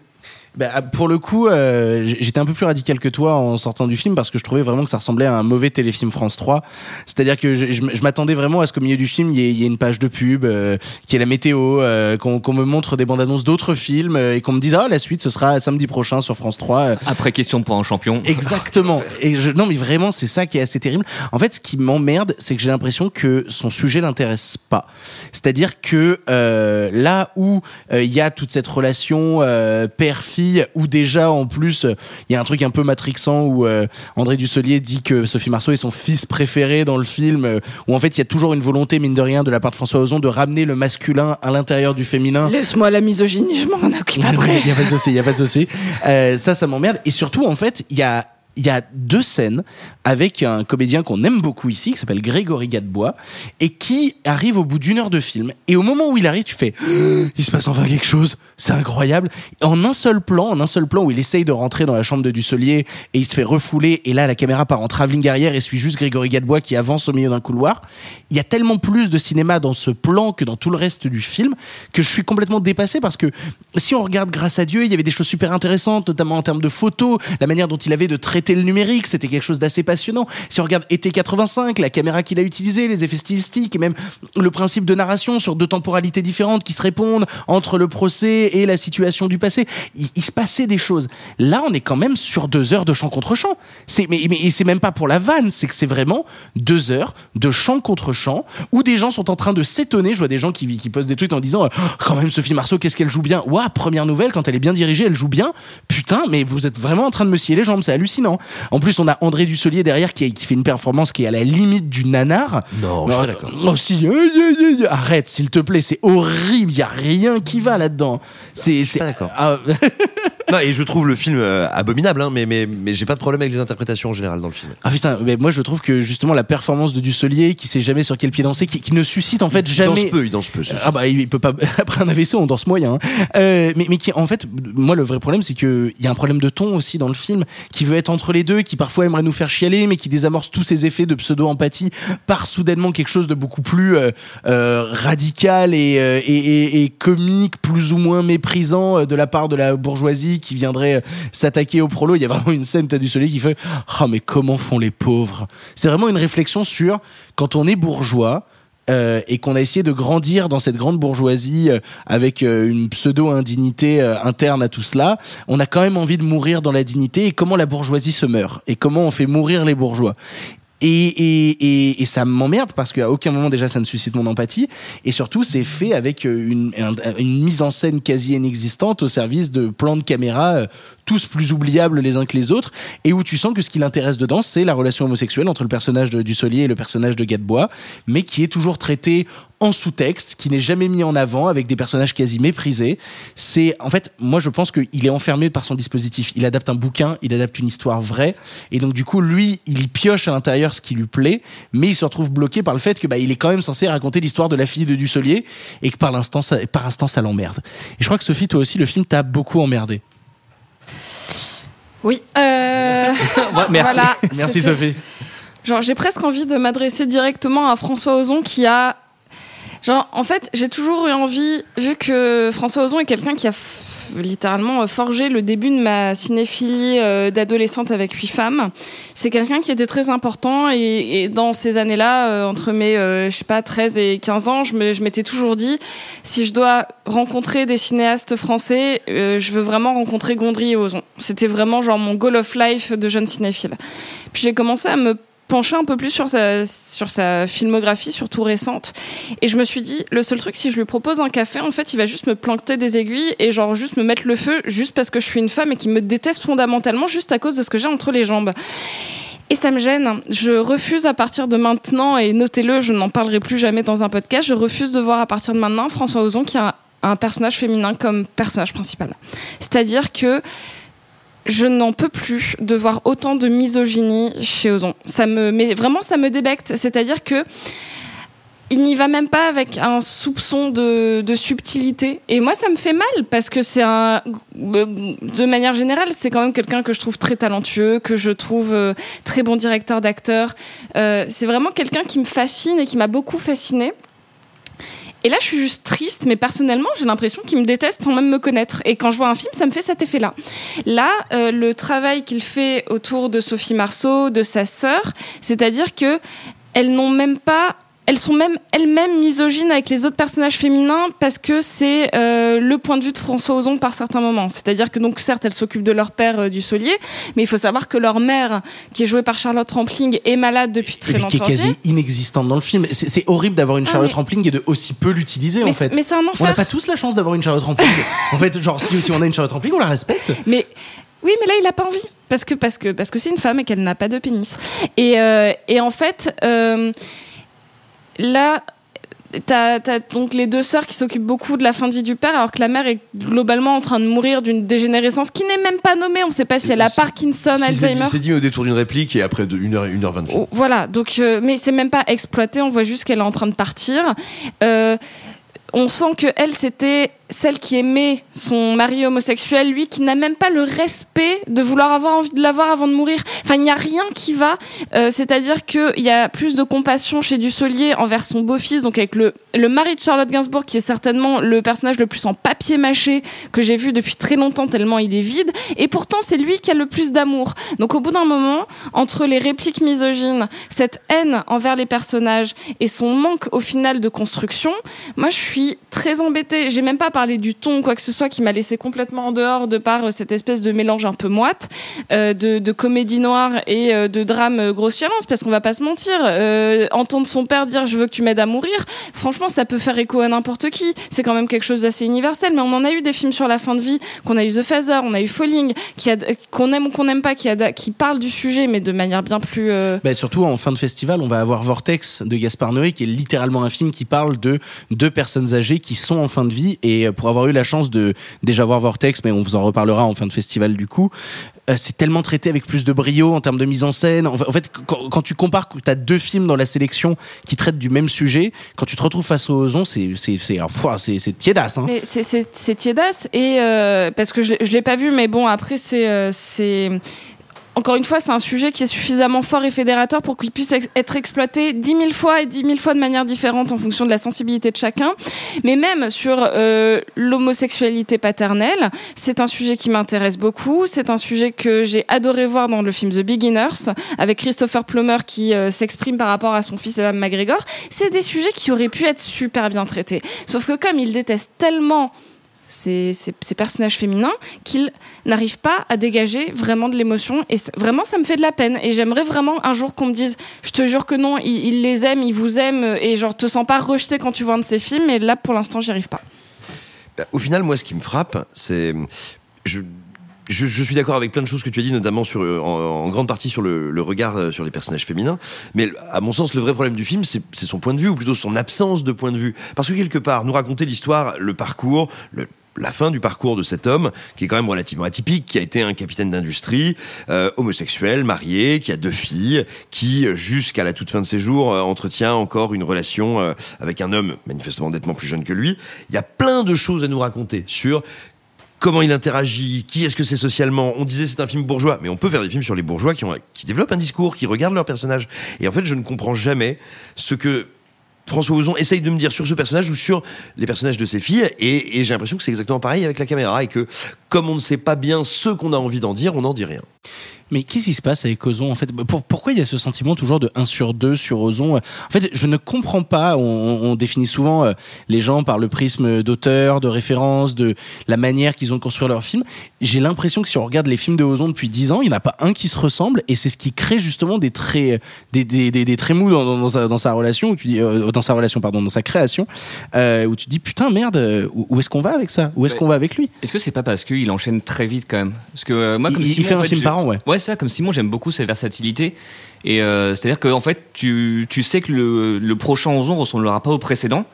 Bah, pour le coup, euh, j'étais un peu plus radical que toi en sortant du film parce que je trouvais vraiment que ça ressemblait à un mauvais téléfilm France 3. C'est-à-dire que je, je m- je m'attendais vraiment à ce qu'au milieu du film, il y ait, il y ait une page de pub, euh, qu'il y ait la météo, euh, qu'on me montre des bandes annonces d'autres films euh, et qu'on me dise ah la suite ce sera samedi prochain sur France 3. euh, Après question pour un champion. Exactement. Et je, non, mais vraiment, c'est ça qui est assez terrible. En fait, ce qui m'emmerde, c'est que j'ai l'impression que son sujet l'intéresse pas. C'est-à-dire que euh, là où il y a toute cette relation euh, père-fille, où déjà en plus il y a un truc un peu matrixant où euh, André Dussolier dit que Sophie Marceau est son fils préféré dans le film, euh, où en fait il y a toujours une volonté mine de rien de la part de François Ozon de ramener le masculin à l'intérieur du féminin. Laisse-moi la misogynie, je m'en occupe après. Il y a pas de souci, il y a pas de souci. Euh, ça, ça m'emmerde. Et surtout, en fait, il y a il y a deux scènes avec un comédien qu'on aime beaucoup ici, qui s'appelle Grégory Gadebois, et qui arrive au bout d'une heure de film. Et au moment où il arrive, tu fais, il se passe enfin quelque chose. C'est incroyable. En un seul plan, en un seul plan où il essaye de rentrer dans la chambre de Dussolier et il se fait refouler. Et là, la caméra part en travelling arrière et suit juste Grégory Gadebois qui avance au milieu d'un couloir. Il y a tellement plus de cinéma dans ce plan que dans tout le reste du film que je suis complètement dépassé parce que si on regarde grâce à Dieu, il y avait des choses super intéressantes, notamment en termes de photos, la manière dont il avait de traiter le numérique, c'était quelque chose d'assez passionnant. Si on regarde été 85, la caméra qu'il a utilisée, les effets stylistiques et même le principe de narration sur deux temporalités différentes qui se répondent entre le procès et la situation du passé, il, se passait des choses. Là, on est quand même sur deux heures de chant contre chant. C'est mais, mais c'est même pas pour la vanne, c'est que c'est vraiment deux heures de chant contre chant où des gens sont en train de s'étonner. Je vois des gens qui, postent des tweets en disant euh, quand même Sophie Marceau, qu'est-ce qu'elle joue bien? Ouah, première nouvelle, quand elle est bien dirigée, elle joue bien. Putain, mais vous êtes vraiment en train de me scier les jambes, c'est hallucinant. En plus, on a André Dussolier derrière qui, qui fait une performance qui est à la limite du nanar. Non, je suis pas d'accord. Oh si, euh, yeah, yeah, yeah. arrête s'il te plaît, c'est horrible, il y a rien qui va là-dedans. C'est. Ah, Non, et je trouve le film euh, abominable, hein, mais, mais, mais j'ai pas de problème avec les interprétations en général dans le film. Ah putain, mais moi je trouve que justement la performance de Dussolier qui sait jamais sur quel pied danser, qui, qui ne suscite en fait Il jamais. danse peu, il danse peu. sûr. Ah bah il peut pas après un AVC on danse moyen. hein. Euh, mais mais qui en fait moi le vrai problème c'est que il y a un problème de ton aussi dans le film qui veut être entre les deux, qui parfois aimerait nous faire chialer mais qui désamorce tous ces effets de pseudo empathie par soudainement quelque chose de beaucoup plus euh, euh, radical et, euh, et, et, et comique, plus ou moins méprisant euh, de la part de la bourgeoisie qui viendrait euh, s'attaquer au prolo. Il y a vraiment une scène t'as du soleil qui fait ah mais comment font les pauvres? C'est vraiment une réflexion sur quand on est bourgeois euh, et qu'on a essayé de grandir dans cette grande bourgeoisie euh, avec une pseudo-indignité interne à tout cela, on a quand même envie de mourir dans la dignité et comment la bourgeoisie se meurt? Et comment on fait mourir les bourgeois? Et, et, et, ça m'emmerde parce qu'à aucun moment déjà ça ne suscite mon empathie. Et surtout c'est fait avec euh, une, un- une mise en scène quasi inexistante au service de plans de caméra euh, tous plus oubliables les uns que les autres, et où tu sens que ce qui l'intéresse dedans, c'est la relation homosexuelle entre le personnage de Dussolier et le personnage de Gadebois, mais qui est toujours traité en sous-texte, qui n'est jamais mis en avant, avec des personnages quasi méprisés. C'est, en fait, moi je pense qu'il est enfermé par son dispositif. Il adapte un bouquin, il adapte une histoire vraie, et donc du coup, lui, il pioche à l'intérieur ce qui lui plaît, mais il se retrouve bloqué par le fait que bah, il est quand même censé raconter l'histoire de la fille de Dussolier, et que par l'instant, par instant, ça l'emmerde. Et je crois que Sophie, toi aussi, le film t'a beaucoup emmerdé. Oui. Euh... merci. Voilà, Merci Sophie. Genre, j'ai presque envie de m'adresser directement à François Ozon qui a. Genre, en fait, j'ai toujours eu envie, vu que François Ozon est quelqu'un qui a littéralement euh, forgé le début de ma cinéphilie euh, d'adolescente avec huit femmes. C'est quelqu'un qui était très important et, dans ces années-là, euh, entre mes, je sais pas, 13 et 15 ans, je m'étais toujours dit, si je dois rencontrer des cinéastes français, je veux vraiment rencontrer Gondry et Ozon. C'était vraiment genre mon goal of life de jeune cinéphile. Puis j'ai commencé à me pencher un peu plus sur sa, sur sa filmographie, surtout récente. Et je me suis dit, le seul truc, si je lui propose un café, en fait, il va juste me planter des aiguilles et genre juste me mettre le feu, juste parce que je suis une femme et qui me déteste fondamentalement, juste à cause de ce que j'ai entre les jambes. Et ça me gêne. Je refuse à partir de maintenant, et notez-le, je n'en parlerai plus jamais dans un podcast, je refuse de voir à partir de maintenant François Ozon qui a un personnage féminin comme personnage principal. C'est-à-dire que je n'en peux plus de voir autant de misogynie chez Ozon. Ça me, mais vraiment, ça me débecte. C'est-à-dire que il n'y va même pas avec un soupçon de, de subtilité. Et moi, ça me fait mal parce que c'est un, de manière générale, c'est quand même quelqu'un que je trouve très talentueux, que je trouve euh, très bon directeur d'acteur. Euh, c'est vraiment quelqu'un qui me fascine et qui m'a beaucoup fasciné. Et là, je suis juste triste, mais personnellement, j'ai l'impression qu'il me déteste sans même me connaître. Et quand je vois un film, ça me fait cet effet-là. Là, euh, le travail qu'il fait autour de Sophie Marceau, de sa sœur, c'est-à-dire que elles n'ont même pas elles sont même elles-mêmes misogynes avec les autres personnages féminins parce que c'est euh, le point de vue de François Ozon par certains moments. C'est-à-dire que donc certes elles s'occupent de leur père euh, du Solier, mais il faut savoir que leur mère, qui est jouée par Charlotte Rampling, est malade depuis très Et puis qui est longtemps. quasi inexistante dans le film. C'est horrible d'avoir une Ah, Charlotte mais- Rampling et de aussi peu l'utiliser Mais en c'est- fait. mais c'est un On enfer. n'a pas tous la chance d'avoir une Charlotte Rampling. en fait, genre si, si on a une Charlotte Rampling, on la respecte. Mais oui, mais là, il a pas envie parce que parce que parce que c'est une femme et qu'elle n'a pas de pénis. Et euh, et en fait, euh, là. T'as as donc les deux sœurs qui s'occupent beaucoup de la fin de vie du père, alors que la mère est globalement en train de mourir d'une dégénérescence qui n'est même pas nommée. On ne sait pas si elle a Parkinson, Si, Alzheimer. C'est dit au détour d'une réplique et après 1h, 1h20 de film. Oh, Voilà, donc euh, mais c'est même pas exploité, on voit juste qu'elle est en train de partir. Euh, on sent que elle c'était celle qui aimait son mari homosexuel, lui qui n'a même pas le respect de vouloir avoir envie de l'avoir avant de mourir. Enfin, il n'y a rien qui va. Euh, C'est-à-dire qu'il y a plus de compassion chez Dussolier envers son beau-fils, donc avec le, le mari de Charlotte Gainsbourg, qui est certainement le personnage le plus en papier mâché que j'ai vu depuis très longtemps, tellement il est vide. Et pourtant, c'est lui qui a le plus d'amour. Donc au bout d'un moment, entre les répliques misogynes, cette haine envers les personnages et son manque au final de construction, moi je suis très embêtée. J'ai même pas parlé du ton, quoi que ce soit, qui m'a laissé complètement en dehors de par euh, cette espèce de mélange un peu moite euh, de, comédie noire et euh, de drame grossièrement, parce qu'on va pas se mentir. Entendre son père dire je veux que tu m'aides à mourir, franchement ça peut faire écho à n'importe qui. C'est quand même quelque chose d'assez universel. Mais on en a eu des films sur la fin de vie, qu'on a eu The Phaser, on a eu Falling, qu'on aime ou qu'on n'aime pas, qui, a, parle du sujet, mais de manière bien plus Bah, surtout en fin de festival, on va avoir Vortex de Gaspard Noé, qui est littéralement un film qui parle de deux personnes âgées qui sont en fin de vie. Et euh, pour avoir eu la chance de déjà voir Vortex, mais on vous en reparlera en fin de festival du coup, euh, c'est tellement traité avec plus de brio en termes de mise en scène. En fa- en fait, quand, tu compares que tu as deux films dans la sélection qui traitent du même sujet, quand tu te retrouves face au Ozon, c'est c'est c'est c'est c'est tiédasse. Hein. C'est- tiédasse et euh, parce que je, je l'ai pas vu, mais bon après c'est c'est encore une fois c'est un sujet qui est suffisamment fort et fédérateur pour qu'il puisse être exploité dix mille fois et dix mille fois de manière différente en fonction de la sensibilité de chacun. Mais même sur euh, l'homosexualité paternelle, c'est un sujet qui m'intéresse beaucoup. C'est un sujet que j'ai adoré voir dans le film The Beginners avec Christopher Plummer qui euh, s'exprime par rapport à son fils Evan McGregor. C'est des sujets qui auraient pu être super bien traités. Sauf que comme il déteste tellement ces, ces- ces personnages féminins qu'ils n'arrivent pas à dégager vraiment de l'émotion et vraiment ça me fait de la peine et j'aimerais vraiment un jour qu'on me dise je te jure que non il, il les aime il vous aime et genre te sens pas rejeté quand tu vois un de ses films et là pour l'instant j'y arrive pas Bah, Au final, moi, ce qui me frappe, c'est. Je, je, suis d'accord avec plein de choses que tu as dit, notamment sur, euh, en, grande partie sur le, regard euh, sur les personnages féminins. Mais à mon sens, le vrai problème du film, c'est son point de vue, ou plutôt son absence de point de vue. Parce que quelque part, nous raconter l'histoire, le parcours, la fin du parcours de cet homme, qui est quand même relativement atypique, qui a été un capitaine d'industrie, euh, homosexuel, marié, qui a deux filles, qui, jusqu'à la toute fin de ses jours, euh, entretient encore une relation euh, avec un homme manifestement nettement plus jeune que lui. Il y a plein de choses à nous raconter sur comment il interagit, qui est-ce que c'est socialement. On disait c'est un film bourgeois, mais on peut faire des films sur les bourgeois qui, développent un discours, qui regardent leurs personnages. Et en fait, je ne comprends jamais ce que François Ozon essaye de me dire sur ce personnage ou sur les personnages de ses filles. Et, et j'ai l'impression que c'est exactement pareil avec la caméra et que comme on ne sait pas bien ce qu'on a envie d'en dire, on n'en dit rien. Mais qu'est-ce qui se passe avec Ozon en fait? Pour- Pourquoi il y a ce sentiment toujours de 1 sur 2 sur Ozon? En fait, je ne comprends pas. On, on définit souvent euh, les gens par le prisme d'auteur, de référence, de la manière qu'ils ont de construire leurs films. J'ai l'impression que si on regarde les films de Ozon depuis 10 ans, il n'y en a pas un qui se ressemble et c'est ce qui crée justement des traits, des, des, des, des traits mous dans, dans, dans sa, dans sa relation, où tu dis, euh, dans sa relation, pardon, dans sa création, euh, où tu te dis putain merde, où, où est-ce qu'on va avec ça? Où est-ce qu'on va avec lui? Est-ce que c'est pas parce qu'il enchaîne très vite quand même? Parce que euh, moi, Il- comme il Simon, fait en un film par an, ouais. Ouais, comme Simon, j'aime beaucoup sa versatilité. Et euh, c'est-à-dire qu'en fait, tu, tu sais que le, le prochain Ozon ressemblera pas au précédent.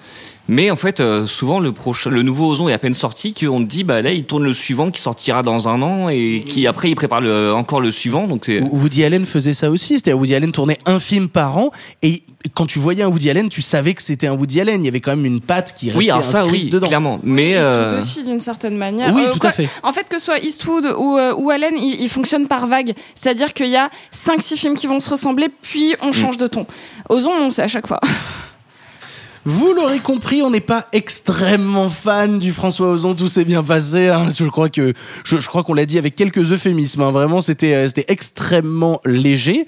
Mais en fait, euh, souvent, le, prochain, le nouveau Ozon est à peine sorti qu'on te dit, bah là, il tourne le suivant qui sortira dans un an et qui après, il prépare le, encore le suivant. Donc c'est. Woody Allen faisait ça aussi, c'est-à-dire Woody Allen tournait un film par an et quand tu voyais un Woody Allen, tu savais que c'était un Woody Allen. Il y avait quand même une patte qui restait Oui, alors ça, inscrite oui, dedans. clairement. Mais Eastwood euh, aussi d'une certaine manière. Oui, Euh, tout quoi- à fait. En fait, que ce soit Eastwood ou, euh, ou Allen, il, il fonctionne par vague. C'est-à-dire qu'il y a 5-6 films qui vont se ressembler, puis Mm. on change de ton. Ozon, on sait à chaque fois. Vous l'aurez compris, on n'est pas extrêmement fan du François Ozon. Tout s'est bien passé. hein. Je crois que je, crois qu'on l'a dit avec quelques euphémismes. hein. Vraiment, c'était euh, c'était extrêmement léger.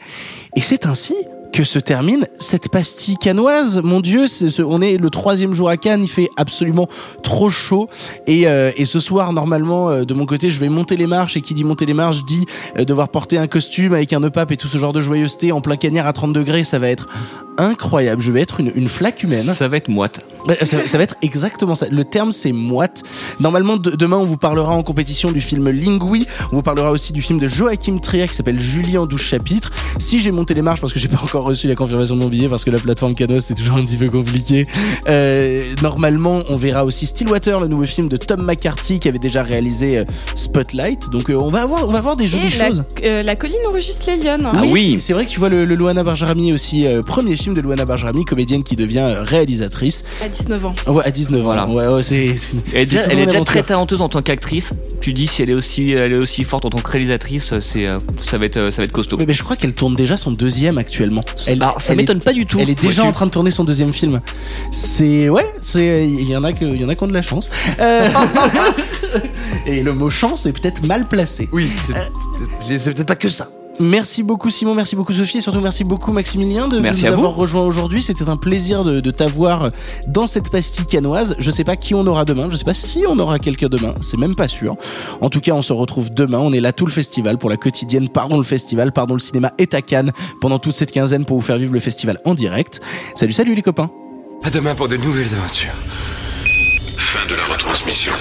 Et c'est ainsi que se termine cette pastille canoise. Mon Dieu, on est le troisième jour à Cannes. Il fait absolument trop chaud. Et, euh, et ce soir, normalement, euh, de mon côté, je vais monter les marches. Et qui dit monter les marches dit euh, devoir porter un costume avec un nœud et tout ce genre de joyeuseté en plein cagnard à 30 degrés. Ça va être incroyable. Je vais être une, une flaque humaine. ça va être moite. Ouais, Ça, ça va être exactement ça. Le terme, c'est moite. Normalement, de- demain, on vous parlera en compétition du film Lingui. On vous parlera aussi du film de Joachim Trier qui s'appelle Julie en 12 chapitres. Si j'ai monté les marches, parce que j'ai pas encore reçu la confirmation de mon billet, parce que la plateforme Canos, c'est toujours un petit peu compliqué. Euh, normalement, on verra aussi Stillwater, le nouveau film de Tom McCarthy qui avait déjà réalisé euh, Spotlight. Donc, euh, on va avoir, on va avoir des jolies Et la, choses. euh, la colline enregistre les lionnes. Ah oui. c'est- c'est vrai que tu vois le, le Luana Barjarami aussi, euh, premier film de Luana Barjarami, comédienne qui devient euh, réalisatrice. 19 ans. Ouais, à 19 ans. Voilà. Ouais, ouais, c'est. Elle est déjà, elle est très talenteuse en tant qu'actrice. Tu dis si elle est aussi, elle est aussi forte en tant que réalisatrice, c'est, euh, ça va être, euh, ça va être costaud. Mais je crois qu'elle tourne déjà son deuxième actuellement. Elle, Alors, ça elle est- m'étonne pas du tout. Elle est déjà en train de tourner son deuxième film. C'est ouais, c'est il y en a que il y en a qui ont de la chance. Euh, Et le mot chance est peut-être mal placé. Oui, c'est c'est peut-être pas que ça. Merci beaucoup Simon, merci beaucoup Sophie et surtout merci beaucoup Maximilien de Merci nous avoir rejoint aujourd'hui. C'était un plaisir de, de t'avoir dans cette pastille canoise. Je sais pas qui on aura demain, je sais pas si on aura quelqu'un demain, c'est même pas sûr. En tout cas, on se retrouve demain. On est là tout le festival pour la quotidienne. Pardon le festival, pardon le cinéma est à Cannes pendant toute cette quinzaine pour vous faire vivre le festival en direct. Salut, salut les copains. À demain pour de nouvelles aventures. Fin de la retransmission.